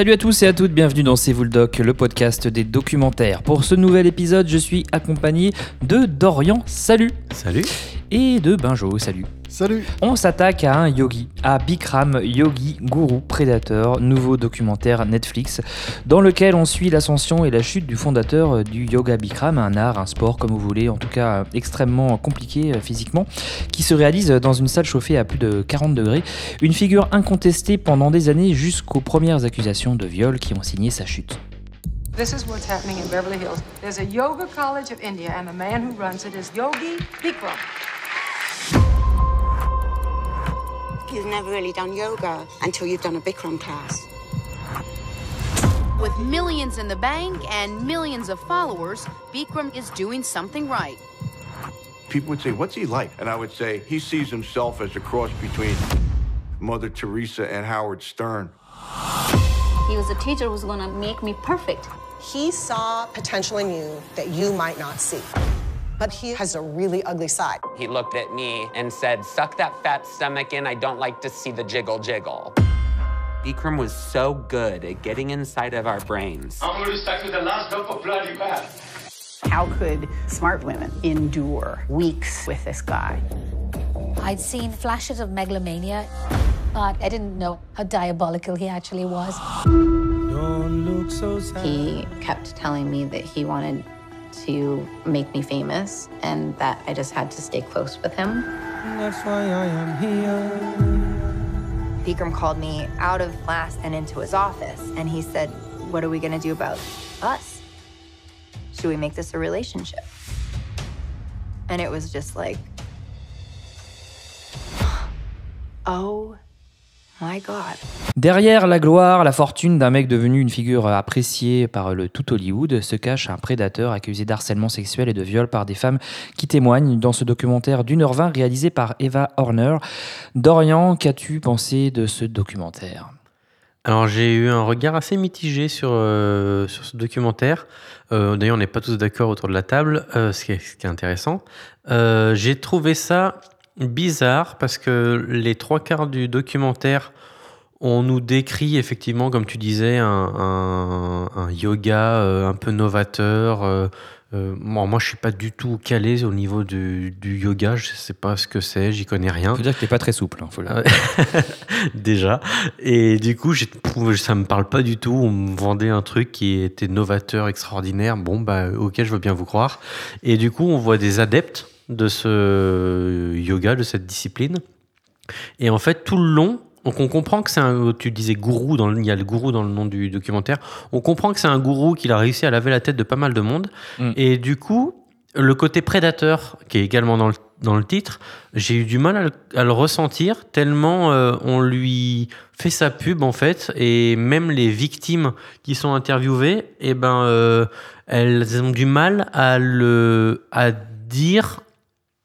Salut à tous et à toutes, bienvenue dans C'est vous le doc, le podcast des documentaires. Pour ce nouvel épisode, je suis accompagné de Dorian, salut. Salut. Et de Benjo, salut Salut On s'attaque à un yogi, à Bikram Yogi Guru Predator, nouveau documentaire Netflix, dans lequel on suit l'ascension et la chute du fondateur du yoga Bikram, un art, un sport, comme vous voulez, en tout cas extrêmement compliqué euh, physiquement, qui se réalise dans une salle chauffée à plus de 40 degrés, une figure incontestée pendant des années jusqu'aux premières accusations de viol qui ont signé sa chute. This is what's happening in Beverly Hills. There's a yoga college of India, and the man who runs it is Yogi Bikram. You've never really done yoga until you've done a Bikram class. With millions in the bank and millions of followers, Bikram is doing something right. People would say, What's he like? And I would say, He sees himself as a cross between Mother Teresa and Howard Stern. He was a teacher who was going to make me perfect. He saw potential in you that you might not see. But he has a really ugly side. He looked at me and said, Suck that fat stomach in. I don't like to see the jiggle jiggle. Bikram was so good at getting inside of our brains. I'm going to start with the last drop of blood you have. How could smart women endure weeks with this guy? I'd seen flashes of megalomania, but I didn't know how diabolical he actually was. So he kept telling me that he wanted to make me famous and that I just had to stay close with him. That's why I am here. Bikram called me out of class and into his office, and he said, What are we gonna do about us? Should we make this a relationship? And it was just like, Oh my God. Derrière la gloire, la fortune d'un mec devenu une figure appréciée par le tout Hollywood se cache un prédateur accusé d'harcèlement sexuel et de viol par des femmes qui témoignent dans ce documentaire d'une heure vingt réalisé par Eva Horner. Dorian, qu'as-tu pensé de ce documentaire? Alors j'ai eu un regard assez mitigé sur, euh, sur ce documentaire. Euh, D'ailleurs on n'est pas tous d'accord autour de la table, euh, ce, qui est, ce, qui est, intéressant. Euh, j'ai trouvé ça bizarre parce que les trois quarts du documentaire, on nous décrit effectivement, comme tu disais, un, un, un yoga euh, un peu novateur. Euh, euh, moi, moi, je suis pas du tout calé au niveau du, du yoga. Je sais pas ce que c'est, j'y connais rien. Faut dire que t'es pas très souple. Hein, faut le... Déjà. Et du coup, ça me parle pas du tout. On me vendait un truc qui était novateur, extraordinaire. Bon, bah, ok, je veux bien vous croire. Et du coup, on voit des adeptes de ce yoga, de cette discipline. Et en fait, tout le long, donc on comprend que c'est un, tu disais gourou, dans il y a le gourou dans le nom du documentaire, on comprend que c'est un gourou qui a réussi à laver la tête de pas mal de monde. Mm. Et du coup, le côté prédateur, qui est également dans le, dans le titre, j'ai eu du mal à le, à le ressentir, tellement euh, on lui fait sa pub en fait, et même les victimes qui sont interviewées, eh ben, euh, elles ont du mal à le à dire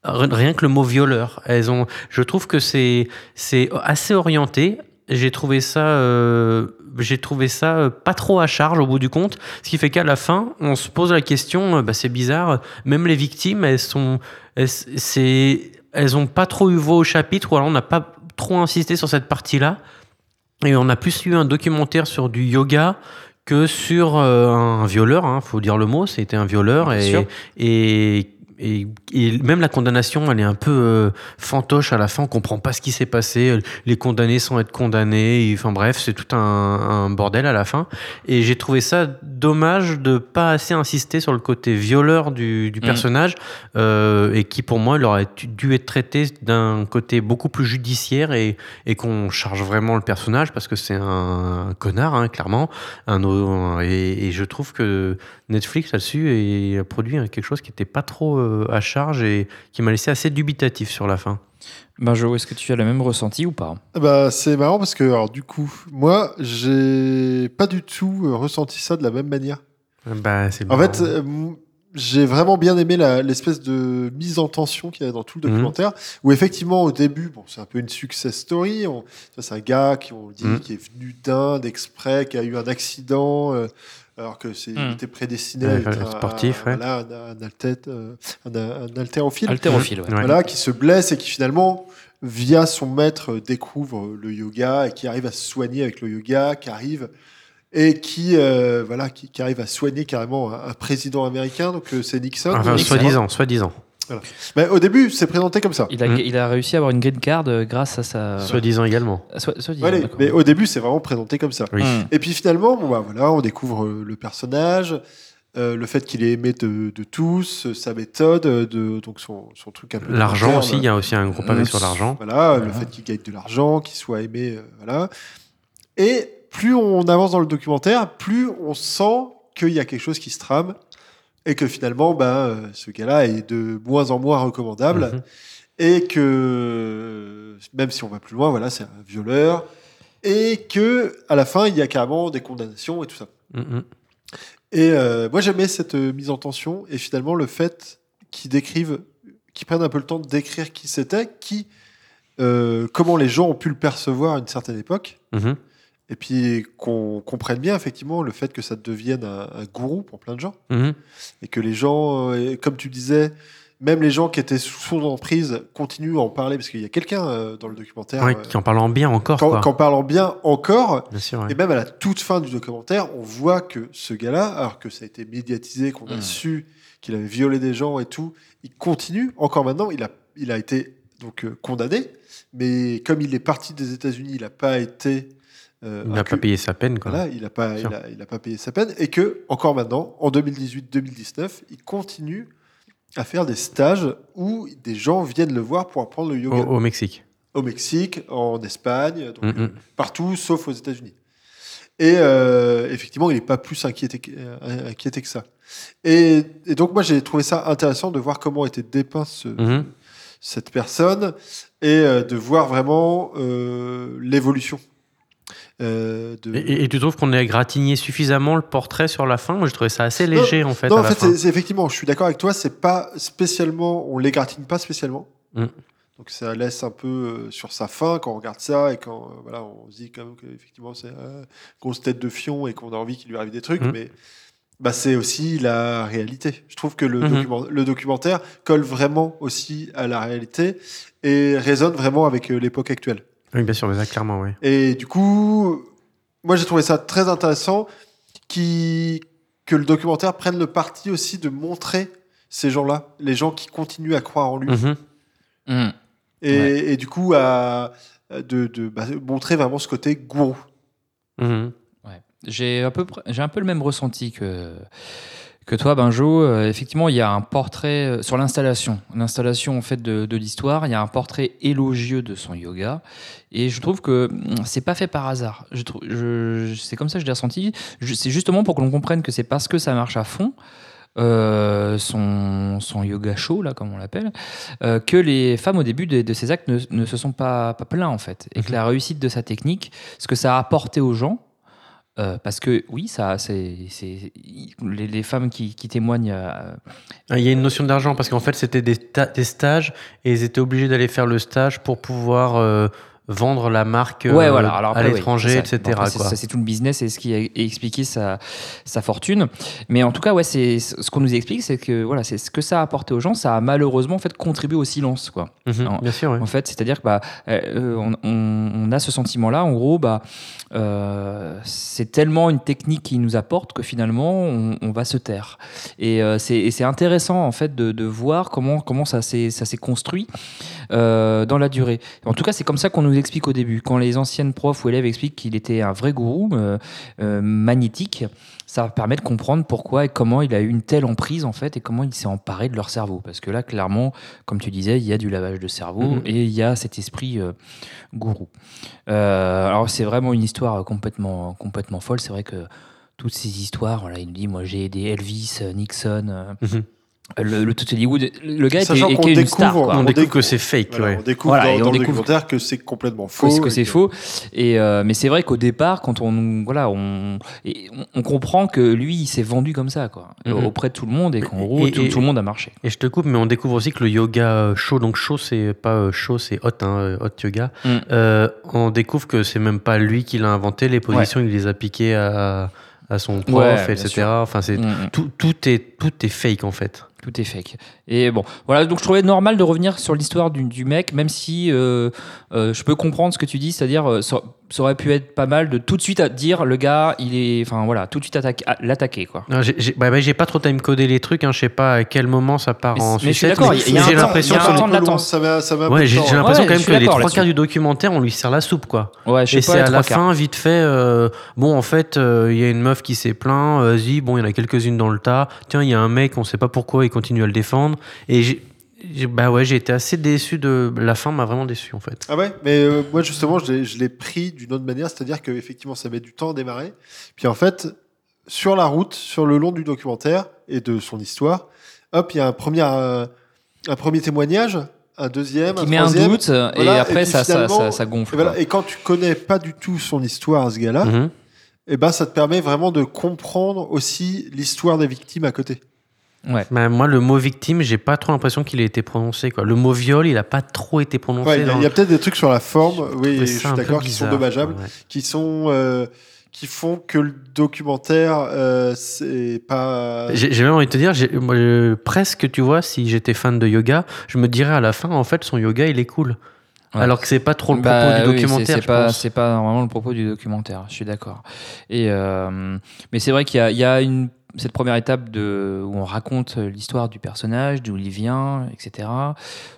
rien que le mot violeur. Elles ont, je trouve que c'est c'est assez orienté. J'ai trouvé ça, euh, j'ai trouvé ça euh, pas trop à charge au bout du compte. Ce qui fait qu'à la fin, on se pose la question. Bah, c'est bizarre. Même les victimes, elles sont, c'est, elles ont pas trop eu voix au chapitre, ou alors on n'a pas trop insisté sur cette partie-là. Et on a plus eu un documentaire sur du yoga que sur euh, un violeur. Hein, faut dire le mot. C'était un violeur et, et et, et, même la condamnation, elle est un peu euh, fantoche à la fin. On comprend pas ce qui s'est passé. Les condamnés sans être condamnés. Et, enfin bref, c'est tout un, un, bordel à la fin. Et j'ai trouvé ça dommage de pas assez insister sur le côté violeur du, du mmh. personnage euh, et qui pour moi il aurait dû être traité d'un côté beaucoup plus judiciaire et, et qu'on charge vraiment le personnage parce que c'est un, connard hein, clairement. Un, et, et, je trouve que Netflix et a produit quelque chose qui était pas trop à charge et qui m'a laissé assez dubitatif sur la fin. Benjo, est-ce que tu as le même ressenti ou pas? Bah, C'est marrant parce que, alors, du coup, moi, j'ai pas du tout ressenti ça de la même manière. Bah, c'est en fait, euh, j'ai vraiment bien aimé l'espèce de mise en tension qu'il y a dans tout le documentaire, mmh. où effectivement, au début, bon, c'est un peu une success story. On, c'est un gars qui, on dit, mmh. qui est venu d'Inde exprès, qui a eu un accident. Euh, alors que c'est Hmm. mmh. était prédestiné à être sportif, un, ouais. voilà, un, un, altète, euh, un, un, haltérophile, haltérophile ouais. voilà, qui se blesse et qui finalement, via son maître, découvre le yoga et qui arrive à se soigner avec le yoga, qui arrive et qui, euh, voilà, qui, qui arrive à soigner carrément un, un président américain. Donc euh, c'est Nixon. Enfin, Nixon. soi-disant, soi-disant. Voilà. Mais au début, c'est présenté comme ça. Il a, Mm. il a réussi à avoir une green card euh, grâce à sa. Soi-disant également. Mais au début, c'est vraiment présenté comme ça. Oui. Mm. Et puis finalement, bon, bah, voilà, on découvre euh, le personnage, euh, le fait qu'il est aimé de, de tous, sa méthode, de, donc son, son truc un peu. L'argent aussi, il y a aussi un gros pavé Euh, sur l'argent. Voilà, le fait qu'il gagne de l'argent, qu'il soit aimé, euh, voilà. Et plus on avance dans le documentaire, plus on sent qu'il y a quelque chose qui se trame et que finalement, ben, euh, ce gars-là est de moins en moins recommandable Mhm. et que même si on va plus loin, voilà, c'est un violeur et que à la fin, il y a carrément des condamnations et tout ça. Mhm. Et euh, moi, j'aimais cette euh, mise en tension et finalement le fait qu'ils décrivent, qu'ils prennent un peu le temps de décrire qui c'était, qui, euh, comment les gens ont pu le percevoir à une certaine époque, Mhm. Et puis qu'on comprenne bien effectivement le fait que ça devienne un, un gourou pour plein de gens, Mhm. et que les gens, euh, comme tu disais, même les gens qui étaient sous son emprise continuent à en parler parce qu'il y a quelqu'un euh, dans le documentaire Ouais, euh, qui en parlant bien encore. qu'en quoi. qu'en parlant bien encore. Bien sûr, ouais. Et même à la toute fin du documentaire, on voit que ce gars-là, alors que ça a été médiatisé, qu'on a Mm. su qu'il avait violé des gens et tout, il continue encore maintenant. Il a, il a été donc euh, condamné, mais comme il est parti des États-Unis, il n'a pas été. Euh, Il n'a pas payé sa peine. Quoi. Voilà, il n'a pas, il a, il a pas payé sa peine, et que encore maintenant, en 2018-2019, il continue à faire des stages où des gens viennent le voir pour apprendre le yoga au Mexique. au Mexique, en Espagne, donc, Mhm. euh, partout sauf aux États-Unis. Et euh, effectivement, il n'est pas plus inquiété que, inquiété que ça. Et, et donc, moi, j'ai trouvé ça intéressant de voir comment était dépeint ce- Mhm. cette personne et de voir vraiment euh, l'évolution. Euh, de... Et, tu trouves qu'on a gratigné suffisamment le portrait sur la fin? Moi, je trouvais ça assez Non, léger, en fait. Non, en fait, fin. c'est- c'est effectivement, je suis d'accord avec toi, c'est pas spécialement, on l'égratigne pas spécialement. Mm. Donc ça laisse un peu euh, sur sa fin quand on regarde ça et quand euh, voilà, on se dit quand même qu'effectivement c'est euh, grosse tête de fion et qu'on a envie qu'il lui arrive des trucs, Mm. mais bah, c'est aussi la réalité. Je trouve que le, Mhm. document- le documentaire colle vraiment aussi à la réalité et résonne vraiment avec l'époque actuelle. Oui, bien sûr, mais ça, clairement, oui. Et du coup, moi j'ai trouvé ça très intéressant qui, que le documentaire prenne le parti aussi de montrer ces gens-là, les gens qui continuent à croire en lui. Mhm. Mm. Et, Ouais. et du coup, à, de, de bah, montrer vraiment ce côté gourou. Mhm. Ouais. J'ai un, peu, un peu le même ressenti que, que toi, Benjo. Euh, effectivement, il y a un portrait euh, sur l'installation. L'installation en fait de, de l'histoire, il y a un portrait élogieux de son yoga. Et je trouve que mm, c'est pas fait par hasard. Je je, c'est comme ça que je l'ai ressenti. C'est justement pour que l'on comprenne que c'est parce que ça marche à fond. euh, son, son yoga show, là, comme on l'appelle, euh, que les femmes au début de, de ces actes ne, ne se sont pas, pas plaints en fait. Et que la réussite de sa technique, ce que ça a apporté aux gens, euh, parce que oui, ça, c'est, les, femmes qui, témoignent. euh, Il y a une notion d'argent parce qu'en fait, c'était des, des stages et ils étaient obligés d'aller faire le stage pour pouvoir euh, vendre la marque euh, ouais, voilà. Alors à l'étranger, etc. Bon, c'est, tout le business et ce qui a expliqué sa, sa fortune. Mais en tout cas, ouais, c'est ce qu'on nous explique, c'est que voilà, c'est ce que ça a apporté aux gens, ça a malheureusement en fait contribué au silence, quoi. Mhm, En- bien sûr, ouais. En fait, c'est-à-dire que bah, euh, on, on- on a ce sentiment-là. En gros, bah, euh, c'est tellement une technique qui nous apporte que finalement, on, on va se taire. Et euh, c'est et c'est intéressant en fait de, de voir comment comment ça s'est ça s'est construit dans la durée. En tout cas, c'est comme ça qu'on nous explique au début. Quand les anciennes profs ou élèves expliquent qu'il était un vrai gourou euh, euh, magnétique, ça permet de comprendre pourquoi et comment il a eu une telle emprise en fait et comment il s'est emparé de leur cerveau. Parce que là, clairement, comme tu disais, il y a du lavage de cerveau Mhm. et il y a cet esprit euh, gourou. Euh, alors c'est vraiment une histoire complètement complètement folle. C'est vrai que toutes ces histoires, il nous dit, moi j'ai aidé Elvis, euh, Nixon. euh, Mhm. Le, le tout Hollywood, le gars était, Sachant était une star. découvre- quoi. On on découvre découvre- que c'est fake, Voilà, ouais. On découvre Voilà, dans, et dans on le découvre- documentaire que c'est complètement faux. Que et c'est que- faux. Et euh, mais c'est vrai qu'au départ, quand on voilà, on, et on, on comprend que lui, il s'est vendu comme ça, quoi, Mhm. auprès de tout le monde, et qu'en gros, Et- tout, et- tout le monde a marché. Et je te coupe, mais on découvre aussi que le yoga chaud, donc chaud, c'est pas euh, chaud, c'est hot, hein, euh, hot yoga. Mm. Euh, on découvre que c'est même pas lui qui l'a inventé, les positions, il les a piquées à, à son prof, Ouais, etc. Enfin, c'est Mm, mm. tout, tout est tout est fake en fait. Tout est fake. Et bon, voilà, donc je trouvais normal de revenir sur l'histoire du, du mec, même si euh, euh, je peux comprendre ce que tu dis, c'est-à-dire euh, ça, ça aurait pu être pas mal de tout de suite à dire le gars, il est, enfin voilà, tout de suite l'attaquer quoi. J'ai- bah, bah, pas trop time-codé les trucs, hein, je sais pas à quel moment ça part Mais en c'est- mais je suis sucette, d'accord, mais il y a un j'ai l'impression de latence. Ça met, ça peu Ouais, j'ai temps, j'ai l'impression Ouais, quand même que les d'accord trois quarts du documentaire, on lui sert la soupe, quoi. Ouais, je sais Et c'est à la fin, vite fait, euh, bon, en fait, il y a une meuf qui s'est plaint, vas-y, bon, il y en a quelques-unes dans le tas. Tiens, il y a un mec, on sait pas pourquoi, il continue à le défendre. Et bah ouais, j'ai été assez déçu de. La fin m'a vraiment déçu, en fait. Ah ouais, mais euh, moi justement, je l'ai- pris d'une autre manière, c'est-à-dire qu'effectivement, ça met du temps à démarrer. Puis en fait, sur la route, sur le long du documentaire et de son histoire, hop, il y a un premier, euh, un premier témoignage, un deuxième, Qui un met un doute, et après, ça- ça- finalement, ça- ça gonfle, Et, voilà, quoi. et quand tu connais pas du tout son histoire, ce gars-là, Mhm. et ben ça te permet vraiment de comprendre aussi l'histoire des victimes à côté. Ouais. Bah, moi, le mot victime, j'ai pas trop l'impression qu'il ait été prononcé, quoi. Le mot viol, il a pas trop été prononcé. Ouais, il y a, peut-être des trucs sur la forme, oui, je suis d'accord, qui sont dommageables, ouais. qui sont euh, qui font que le documentaire euh, c'est pas. J'ai j'ai même envie de te dire, moi, je- presque, tu vois, si j'étais fan de yoga, je me dirais à la fin, en fait, son yoga, il est cool. Ouais. Alors que c'est pas trop le Bah propos du oui, c'est- documentaire, C'est pas, c'est pas vraiment le propos du documentaire. Je suis d'accord. Et euh, mais c'est vrai qu'il y a une cette première étape où on raconte l'histoire du personnage, d'où il vient, etc.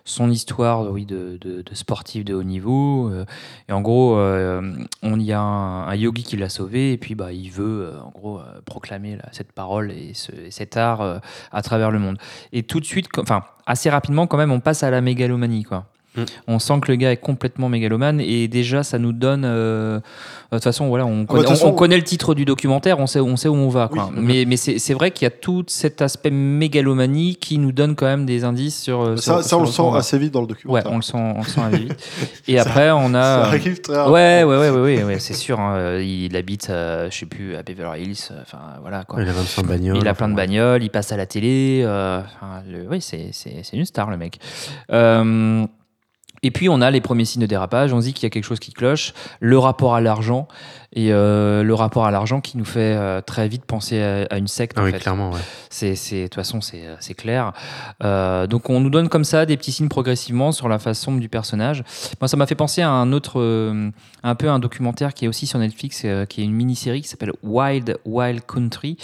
Son histoire, oui, de, sportif de haut niveau. euh, et en gros, euh, on y a un, yogi qui l'a sauvé, et puis bah il veut, euh, en gros, euh, proclamer cette parole et, ce- et cet art à travers le monde. Et tout de suite, enfin assez rapidement quand même, on passe à la mégalomanie, quoi. Mm. On sent que le gars est complètement mégalomane et déjà ça nous donne. euh, De toute façon, voilà, on, bah, connaît, on- connaît le titre du documentaire, on sait, on sait où on va. Quoi. Oui. Mais, mais c'est c'est vrai qu'il y a tout cet aspect mégalomanie qui nous donne quand même des indices sur. euh, Ça, sur- ça sur on le sent assez vite dans le Ouais, documentaire. on le sent, on le sent assez vite. Et Ça- après, on a. ça euh, arrive très Ouais, rapidement. ouais, ouais, ouais, ouais, ouais, c'est sûr. hein, Il habite, euh, je sais plus, à Beverly Hills. euh, Enfin, voilà quoi. Il a 25 bagnoles, Il a plein de ouais. bagnoles. Il passe à la télé. euh, enfin, le- oui, c'est c'est- c'est une star le mec. Euh, et puis on a les premiers signes de dérapage, on se dit qu'il y a quelque chose qui cloche, le rapport à l'argent, et euh, le rapport à l'argent qui nous fait euh, très vite penser à, à une secte. Ah en oui, fait. clairement, ouais. C'est, de toute façon, c'est, c'est clair. Euh, donc on nous donne comme ça des petits signes progressivement sur la face sombre du personnage. Moi, ça m'a fait penser à un autre, euh, un peu un documentaire qui est aussi sur Netflix, euh, qui est une mini-série qui s'appelle Wild Wild Country,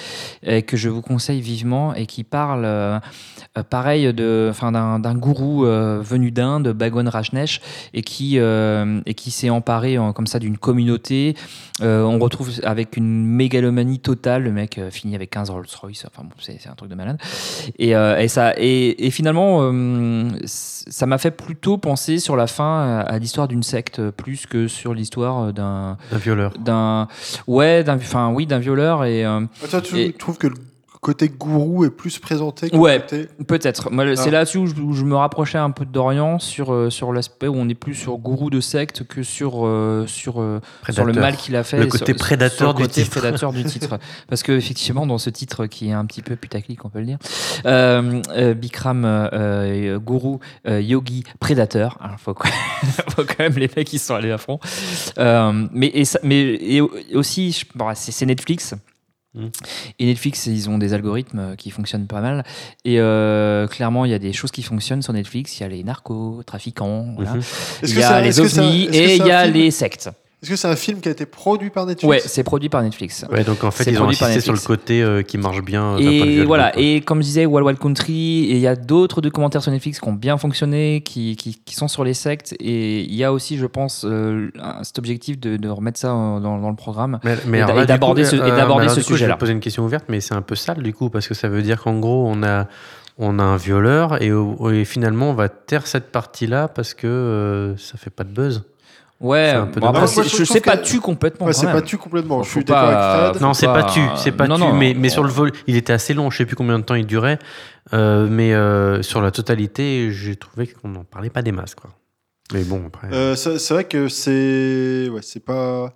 euh, que je vous conseille vivement et qui parle, euh, euh, pareil, de, d'un, d'un gourou euh, venu d'Inde, Bhagwan Rajneesh, et qui, euh, et qui s'est emparé euh, comme ça d'une communauté. Euh, on retrouve avec une mégalomanie totale. Le mec euh, finit avec 15 Rolls Royce. Enfin bon, c'est, un truc de malade. Et, euh, et ça, et, et finalement, euh, ça m'a fait plutôt penser sur la fin à, à l'histoire d'une secte plus que sur l'histoire d'un D'un violeur. d'un ouais, d'un, enfin oui, d'un violeur et. euh, Toi, tu et- trouves que le côté gourou est plus présenté que Ouais, côté... peut-être. Moi, Ah. C'est là-dessus où je, où je me rapprochais un peu d'Orient sur, euh, sur l'aspect où on est plus sur gourou de secte que sur, euh, sur, euh, sur le mal qu'il a fait. Le côté sur- prédateur sur le du côté titre. prédateur du titre. Parce que effectivement, dans ce titre qui est un petit peu putaclic, on peut le dire, euh, euh, Bikram, gourou, euh, yogi, prédateur. Il faut, quand- faut quand même les mecs qui sont allés à fond. Euh, mais, et ça- mais et aussi, bon, c'est Netflix. Mm. Et Netflix, ils ont des algorithmes euh, qui fonctionnent pas mal. Et euh, clairement, il y a des choses qui fonctionnent sur Netflix. Il y a les narcotrafiquants, voilà. Mhm. Est-ce il y a ça- les ça- ovnis et il y a film les sectes. Est-ce que c'est un film qui a été produit par Netflix Ouais, c'est produit par Netflix. Ouais, donc en fait, ils ont insisté sur le côté euh, qui marche bien. Et voilà, quoi. et comme je disais, Wild Wild Country, et il y a d'autres documentaires sur Netflix qui ont bien fonctionné, qui, qui, qui sont sur les sectes, et il y a aussi, je pense, euh, cet objectif de, de remettre ça euh, dans, dans le programme Mais, mais et et d'aborder ce, euh, coup, Je sujet-là. vais poser une question ouverte, mais c'est un peu sale du coup, parce que ça veut dire qu'en gros, on a, on a un violeur et finalement, on va taire cette partie-là parce que euh, ça fait pas de buzz. Ouais, un peu bon, après, Moi, je, trouve sais pas que- tu complètement. Ouais, c'est pas tu complètement. Je suis d'accord pas- avec Fred. Non, c'est pas tu, pas- c'est pas non, tu, non, mais, sur le vol, il était assez long, je sais plus combien de temps il durait, euh, mais euh, sur la totalité, j'ai trouvé qu'on n'en parlait pas des masses, quoi. Mais bon, après. Euh, c'est c'est vrai que c'est. Ouais, c'est pas.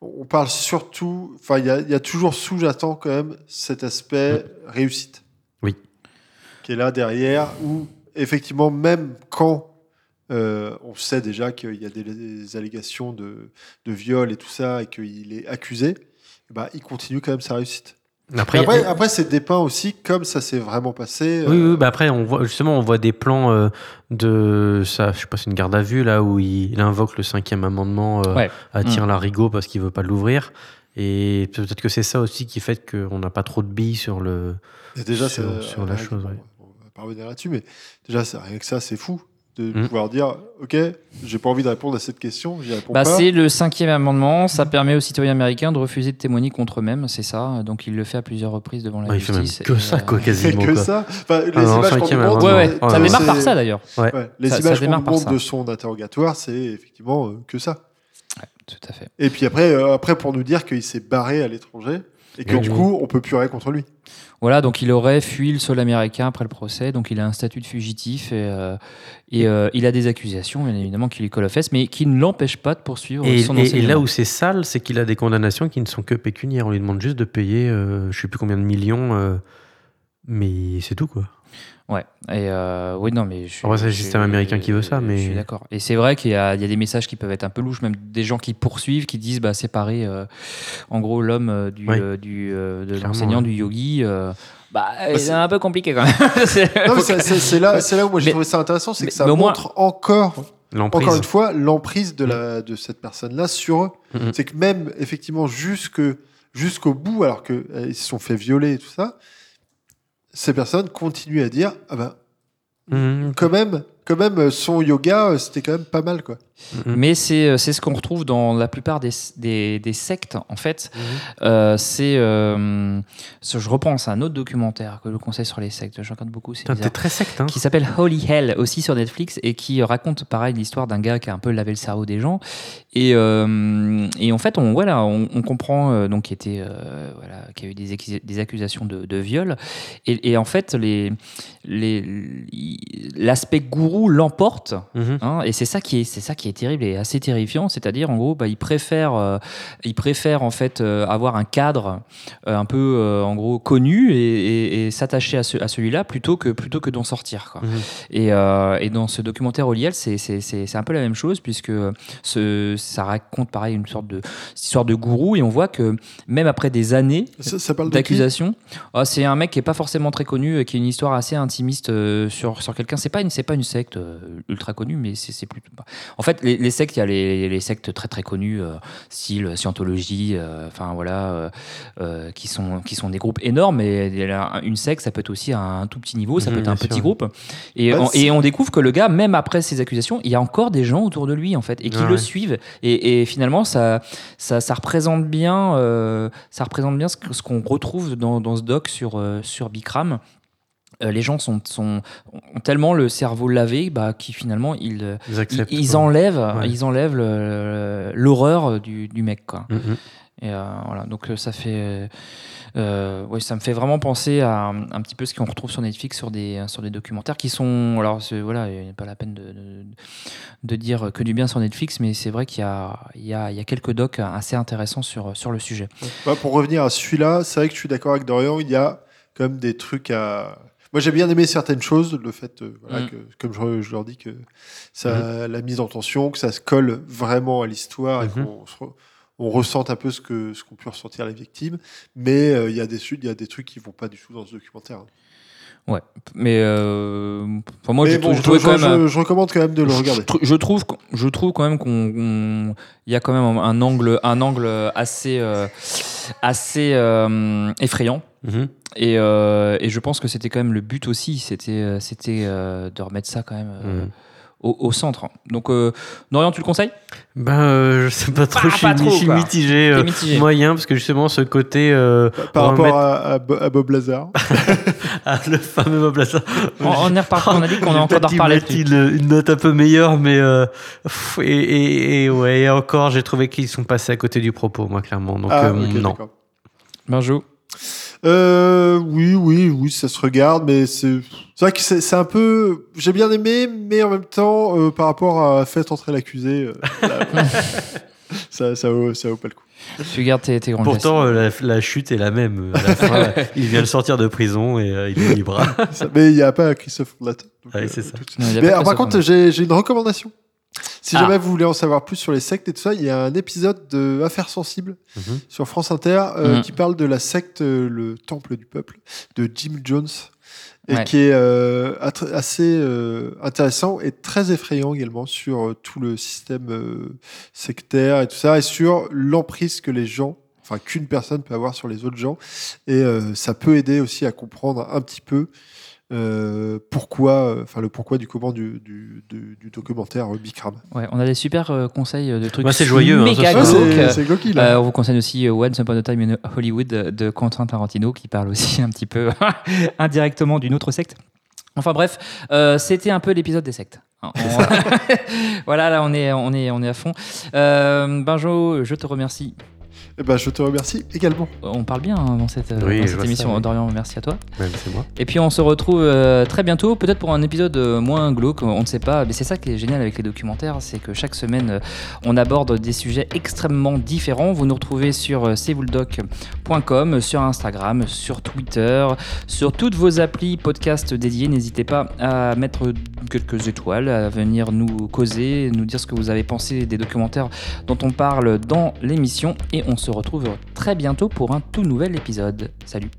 On parle surtout. Enfin, il y a, il y a toujours sous-jacent quand même cet aspect réussite. Oui. Qui est là derrière, où effectivement, même quand euh, on sait déjà qu'il y a des, des allégations de, de viol et tout ça, et qu'il est accusé, bah, il continue quand même sa réussite. Après, après, après c'est dépeint aussi comme ça s'est vraiment passé. Oui, euh, oui bah après, on voit, justement, on voit des plans euh, de ça, je sais pas, c'est une garde à vue là où il, il invoque le cinquième amendement euh, Ouais. à tir Mm. larigot parce qu'il veut pas l'ouvrir. Et peut-être que c'est ça aussi qui fait qu'on n'a pas trop de billes sur le Et déjà, sur, la chose. ouais. on va pas revenir là-dessus, mais déjà, rien que ça, c'est fou de Mm. pouvoir dire Ok, j'ai pas envie de répondre à cette question, j'y réponds Bah, pas. c'est le cinquième amendement. Ça permet aux citoyens américains de refuser de témoigner contre eux-mêmes, c'est ça. Donc il le fait à plusieurs reprises devant la Ouais, il fait même justice. que ça, euh, quoi, quasiment. que quoi. ça. Enfin, les Ah non, images qu'on cinquième nous montre, Ouais, amendement. ouais, Ah, ça démarre par ça d'ailleurs. Ouais. Ouais, les Ça- images qu'on démarre nous par montre ça. de son interrogatoire, c'est effectivement euh, que ça. Tout à fait. Et puis après, euh, après pour nous dire qu'il s'est barré à l'étranger et que Ouais. du coup, on peut plus rien contre lui. Voilà, donc il aurait fui le sol américain après le procès, donc il a un statut de fugitif et, euh, et euh, il a des accusations, bien évidemment, qui lui collent aux fesses, mais qui ne l'empêchent pas de poursuivre Et, son et- et là où c'est sale, c'est qu'il a des condamnations qui ne sont que pécuniaires. On lui demande juste de payer, euh, je sais plus combien de millions, euh, mais c'est tout quoi. Ouais, et euh, oui, non, mais je suis. Après, c'est le je- système américain qui veut ça, Je mais- suis d'accord. Et c'est vrai qu'il y, a il y a des messages qui peuvent être un peu louches, même des gens qui poursuivent, qui disent bah, séparer, euh, en gros, l'homme euh, du, Ouais. euh, du, euh, de l'enseignant, ouais. du yogi. euh, bah, c'est- c'est un peu compliqué quand même. C'est- Non, mais c'est- c'est c'est là, c'est là où moi j'ai Mais- trouvé ça intéressant, c'est mais- que ça mais au moins- montre encore, L'emprise. encore une fois, l'emprise de, la, de cette personne-là sur eux. Mhm. C'est que même, effectivement, jusque, jusqu'au bout, alors qu'ils se sont fait violer et tout ça, ces personnes continuent à dire Ah ben, Mhm. quand même, quand même, son yoga, euh, c'était quand même pas mal, quoi. Mais c'est euh, c'est ce qu'on retrouve dans la plupart des, des, des sectes, en fait. Euh, c'est. euh, ce- je repense à un autre documentaire que je conseille sur les sectes. Je regarde beaucoup. c'est très secte, hein. qui s'appelle Holy Hell aussi sur Netflix et qui raconte pareil l'histoire d'un gars qui a un peu lavé le cerveau des gens et, euh, et en fait on voilà on, on comprend euh, donc qui était euh, voilà qui a eu des, accus- des accusations de, de viol et, et en fait les les l'aspect l'emporte Mhm. hein, et c'est ça qui est c'est ça qui est terrible et assez terrifiant c'est-à-dire en gros bah, il préfère euh, il préfère en fait euh, avoir un cadre euh, un peu euh, en gros connu et, et- et s'attacher à, ce- à celui-là plutôt que plutôt que d'en sortir quoi. Mhm. et, euh, et dans ce documentaire Oliel c'est c'est- c'est c'est un peu la même chose puisque ce, ça raconte pareil une sorte de histoire de gourou et on voit que même après des années Ça, ça parle de qui? d'accusation ah, c'est un mec qui est pas forcément très connu euh, qui a une histoire assez intimiste euh, sur, sur quelqu'un c'est pas une c'est pas une secte euh, ultra connue mais c'est plutôt en fait les, les sectes il y a les, les sectes très très connues euh, style scientologie euh, enfin voilà euh, qui sont qui sont des groupes énormes et une secte ça peut être aussi à un tout petit niveau ça Mhm, peut être un petit groupe. Et, Ouais, on, c'est- et on découvre que le gars même après ces accusations il y a encore des gens autour de lui en fait et qui le suivent. Et, et finalement ça, ça ça représente bien ça représente bien ce qu'on retrouve dans, dans ce doc sur sur Bikram Euh, les gens sont, sont, ont tellement le cerveau lavé bah, qui finalement ils, euh, Ils acceptent, ils, enlèvent, Ouais. ils enlèvent le- l'horreur du, du mec. Quoi. Mhm. Et euh, voilà, donc ça fait, euh, ouais, ça me fait vraiment penser à un, un petit peu ce qu'on retrouve sur Netflix sur des sur des documentaires qui sont, alors c'est- voilà, il n'est pas la peine de, de, de dire que du bien sur Netflix, mais c'est vrai qu'il y a il y a, il y a quelques docs assez intéressants sur sur le sujet. Ouais, pour revenir à celui-là, c'est vrai que je suis d'accord avec Dorian, il y a quand même des trucs à. Moi, j'ai bien aimé certaines choses, le fait, euh, voilà, Mm. que, comme je, je leur dis, que ça, la mise en tension, que ça se colle vraiment à l'histoire et Mhm. qu'on on ressente un peu ce que ce qu'ont pu ressentir les victimes. Mais euh, il y a des il y a des trucs qui vont pas du tout dans ce documentaire. Ouais, mais euh, enfin, moi Mais je, bon, je, trouvais je- quand même, je recommande quand même de le regarder. Je, trou- je trouve, je trouve quand même qu'on, on- il y a quand même un angle, un angle assez, euh, assez effrayant. Mhm. Et, euh, et je pense que c'était quand même le but aussi, c'était, euh, c'était euh, de remettre ça quand même euh, Mhm. au, au centre. Donc, euh, Norian, tu le conseilles? Ben, euh, je sais pas trop, Pas- je suis, pas trop, je suis mitigé, euh, mitigé. moyen, parce que justement, ce côté. euh, Par rapport remettre- à, à Bo- à Bob Lazar. Ah, le fameux Bob Lazar. On- on est reparti, on a dit qu'on a encore d'en reparler une, une note un peu meilleure, mais euh, et, et, et ouais, et encore, j'ai trouvé qu'ils sont passés à côté du propos, moi, clairement. Donc, Ah, euh, ok, non. d'accord. Euh, oui, oui, oui, ça se regarde, mais c'est c'est vrai que c'est un peu. J'ai bien aimé, mais en même temps, euh, par rapport à Faites entrer l'accusé, euh, ça, ça, vaut, ça vaut pas le coup. Tu gardes tes, tes Pourtant, euh, la, la chute est la même. À la fin, il vient de sortir de prison et euh, il est libre. Mais il n'y a pas Christophe Latte. Ouais, c'est ça. Non, Mais alors, que par contre, j'ai une recommandation. Si Ah. jamais vous voulez en savoir plus sur les sectes et tout ça, il y a un épisode de Affaires sensibles Mhm. sur France Inter euh, Mhm. qui parle de la secte euh, le Temple du Peuple de Jim Jones et Ouais. qui est euh, assez intéressant et très effrayant également sur tout le système sectaire et tout ça et sur l'emprise que les gens enfin qu'une personne peut avoir sur les autres gens et ça peut aider aussi à comprendre un petit peu euh, pourquoi enfin le pourquoi du comment du, du, du- du documentaire euh, Bikram Ouais, on a des super euh, conseils de trucs Bah, c'est joyeux, hein. Ouais, c'est- c'est glauque, là. Euh, on vous conseille aussi Once Upon a Time in Hollywood de Quentin Tarantino qui parle aussi un petit peu indirectement d'une autre secte. Enfin bref, euh, c'était un peu l'épisode des sectes. Hein, on- voilà, là on est, on est, on est à fond. Euh, Benjo, je te remercie. Eh ben, je te remercie également. On parle bien hein, dans cette, euh, Oui, dans je cette vois émission. ça, oui. Dorian, merci à toi. Même c'est moi. Et puis on se retrouve euh, très bientôt, peut-être pour un épisode euh, moins glauque, on ne sait pas, mais c'est ça qui est génial avec les documentaires, c'est que chaque semaine euh, on aborde des sujets extrêmement différents. Vous nous retrouvez sur cvuldoc.com, sur Instagram, sur Twitter, sur toutes vos applis podcast dédiées. N'hésitez pas à mettre quelques étoiles, à venir nous causer, nous dire ce que vous avez pensé des documentaires dont on parle dans l'émission. Et on se retrouve très bientôt pour un tout nouvel épisode. Salut